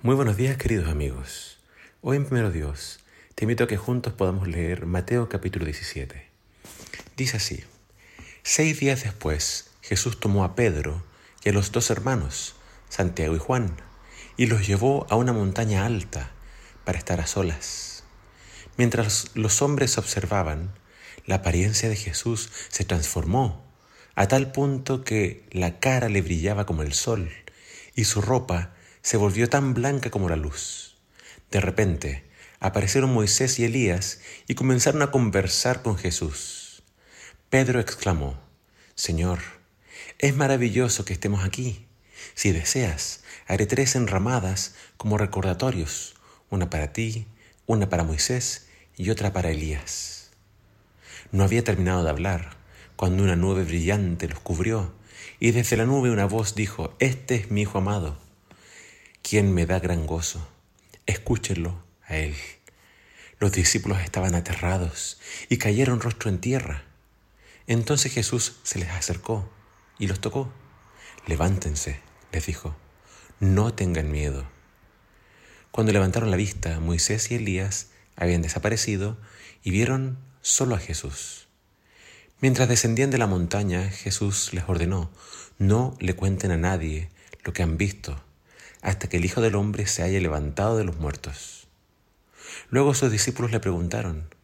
Muy buenos días queridos amigos. Hoy en Primero Dios te invito a que juntos podamos leer Mateo capítulo 17. Dice así, Seis días después Jesús tomó a Pedro y a los dos hermanos, Santiago y Juan, y los llevó a una montaña alta para estar a solas. Mientras los hombres observaban, la apariencia de Jesús se transformó a tal punto que la cara le brillaba como el sol y su ropa se volvió tan blanca como la luz. De repente, aparecieron Moisés y Elías y comenzaron a conversar con Jesús. Pedro exclamó, Señor, es maravilloso que estemos aquí. Si deseas, haré tres enramadas como recordatorios, una para ti, una para Moisés y otra para Elías. No había terminado de hablar cuando una nube brillante los cubrió y desde la nube una voz dijo, Este es mi Hijo amado quien me da gran gozo. Escúchenlo a él. Los discípulos estaban aterrados y cayeron rostro en tierra. Entonces Jesús se les acercó y los tocó. Levántense, les dijo, no tengan miedo. Cuando levantaron la vista, Moisés y Elías habían desaparecido y vieron solo a Jesús. Mientras descendían de la montaña, Jesús les ordenó, no le cuenten a nadie lo que han visto hasta que el Hijo del Hombre se haya levantado de los muertos. Luego sus discípulos le preguntaron,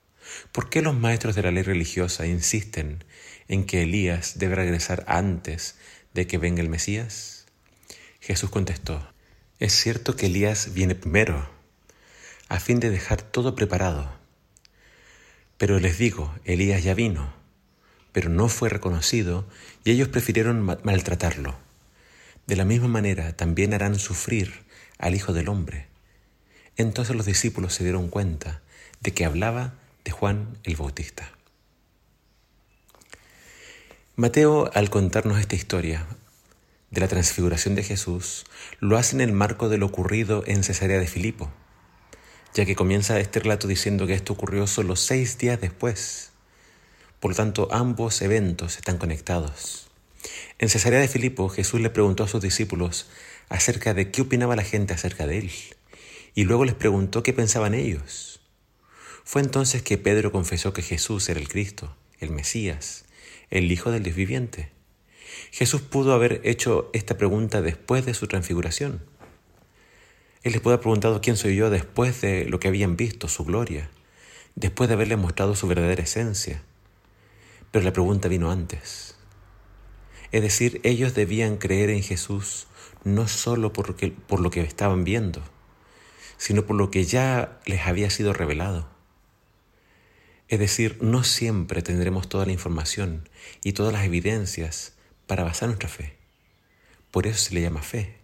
¿por qué los maestros de la ley religiosa insisten en que Elías debe regresar antes de que venga el Mesías? Jesús contestó, es cierto que Elías viene primero, a fin de dejar todo preparado. Pero les digo, Elías ya vino, pero no fue reconocido y ellos prefirieron maltratarlo. De la misma manera también harán sufrir al Hijo del Hombre. Entonces los discípulos se dieron cuenta de que hablaba de Juan el Bautista. Mateo, al contarnos esta historia de la transfiguración de Jesús, lo hace en el marco de lo ocurrido en Cesarea de Filipo, ya que comienza este relato diciendo que esto ocurrió solo seis días después. Por lo tanto, ambos eventos están conectados. En Cesarea de Filipo, Jesús le preguntó a sus discípulos acerca de qué opinaba la gente acerca de él, y luego les preguntó qué pensaban ellos. Fue entonces que Pedro confesó que Jesús era el Cristo, el Mesías, el Hijo del Dios viviente. Jesús pudo haber hecho esta pregunta después de su transfiguración. Él les pudo haber preguntado quién soy yo después de lo que habían visto, su gloria, después de haberles mostrado su verdadera esencia. Pero la pregunta vino antes. Es decir, ellos debían creer en Jesús no solo por, lo que estaban viendo, sino por lo que ya les había sido revelado. Es decir, no siempre tendremos toda la información y todas las evidencias para basar nuestra fe. Por eso se le llama fe.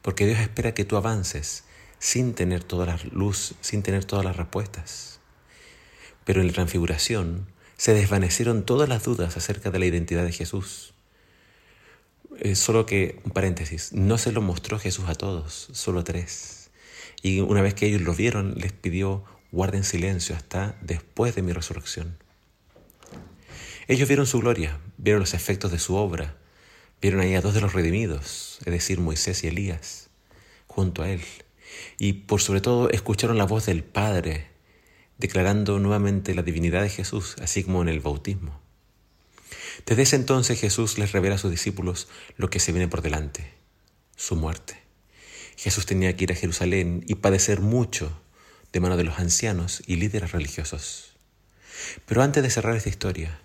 Porque Dios espera que tú avances sin tener toda la luz, sin tener todas las respuestas. Pero en la transfiguración se desvanecieron todas las dudas acerca de la identidad de Jesús. Eh, solo que, un paréntesis, no se lo mostró Jesús a todos, solo tres. Y una vez que ellos lo vieron, les pidió, guarden silencio hasta después de mi resurrección. Ellos vieron su gloria, vieron los efectos de su obra, vieron ahí a dos de los redimidos, es decir, Moisés y Elías, junto a él. Y por sobre todo escucharon la voz del Padre, declarando nuevamente la divinidad de Jesús, así como en el bautismo. Desde ese entonces Jesús les revela a sus discípulos lo que se viene por delante, su muerte. Jesús tenía que ir a Jerusalén y padecer mucho de mano de los ancianos y líderes religiosos. Pero antes de cerrar esta historia,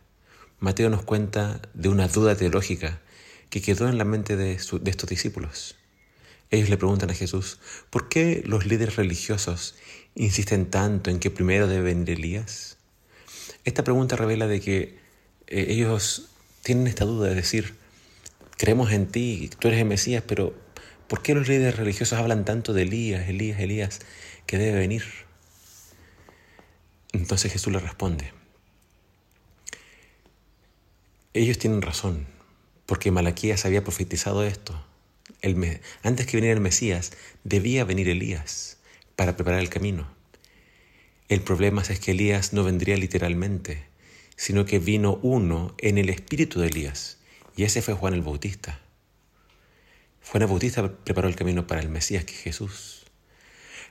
Mateo nos cuenta de una duda teológica que quedó en la mente de, estos discípulos. Ellos le preguntan a Jesús, ¿por qué los líderes religiosos insisten tanto en que primero debe venir Elías? Esta pregunta revela de que eh, ellos tienen esta duda de decir, creemos en ti, tú eres el Mesías, pero ¿por qué los líderes religiosos hablan tanto de Elías, Elías, Elías, que debe venir? Entonces Jesús le responde, ellos tienen razón, porque Malaquías había profetizado esto. El, antes que viniera el Mesías, debía venir Elías para preparar el camino. El problema es que Elías no vendría literalmente, sino que vino uno en el espíritu de Elías, y ese fue Juan el Bautista. Juan el Bautista preparó el camino para el Mesías que es Jesús.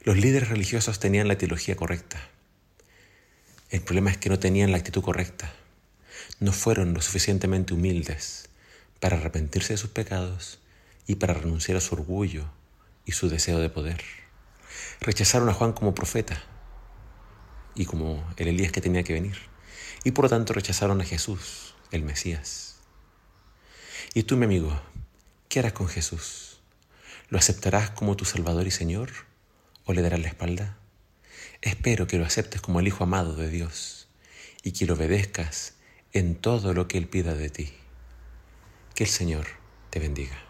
Los líderes religiosos tenían la teología correcta. El problema es que no tenían la actitud correcta. No fueron lo suficientemente humildes para arrepentirse de sus pecados y para renunciar a su orgullo y su deseo de poder. Rechazaron a Juan como profeta y como el Elías que tenía que venir. Y por lo tanto rechazaron a Jesús, el Mesías. Y tú, mi amigo, ¿qué harás con Jesús? ¿Lo aceptarás como tu Salvador y Señor o le darás la espalda? Espero que lo aceptes como el Hijo amado de Dios y que lo obedezcas en todo lo que Él pida de ti. Que el Señor te bendiga.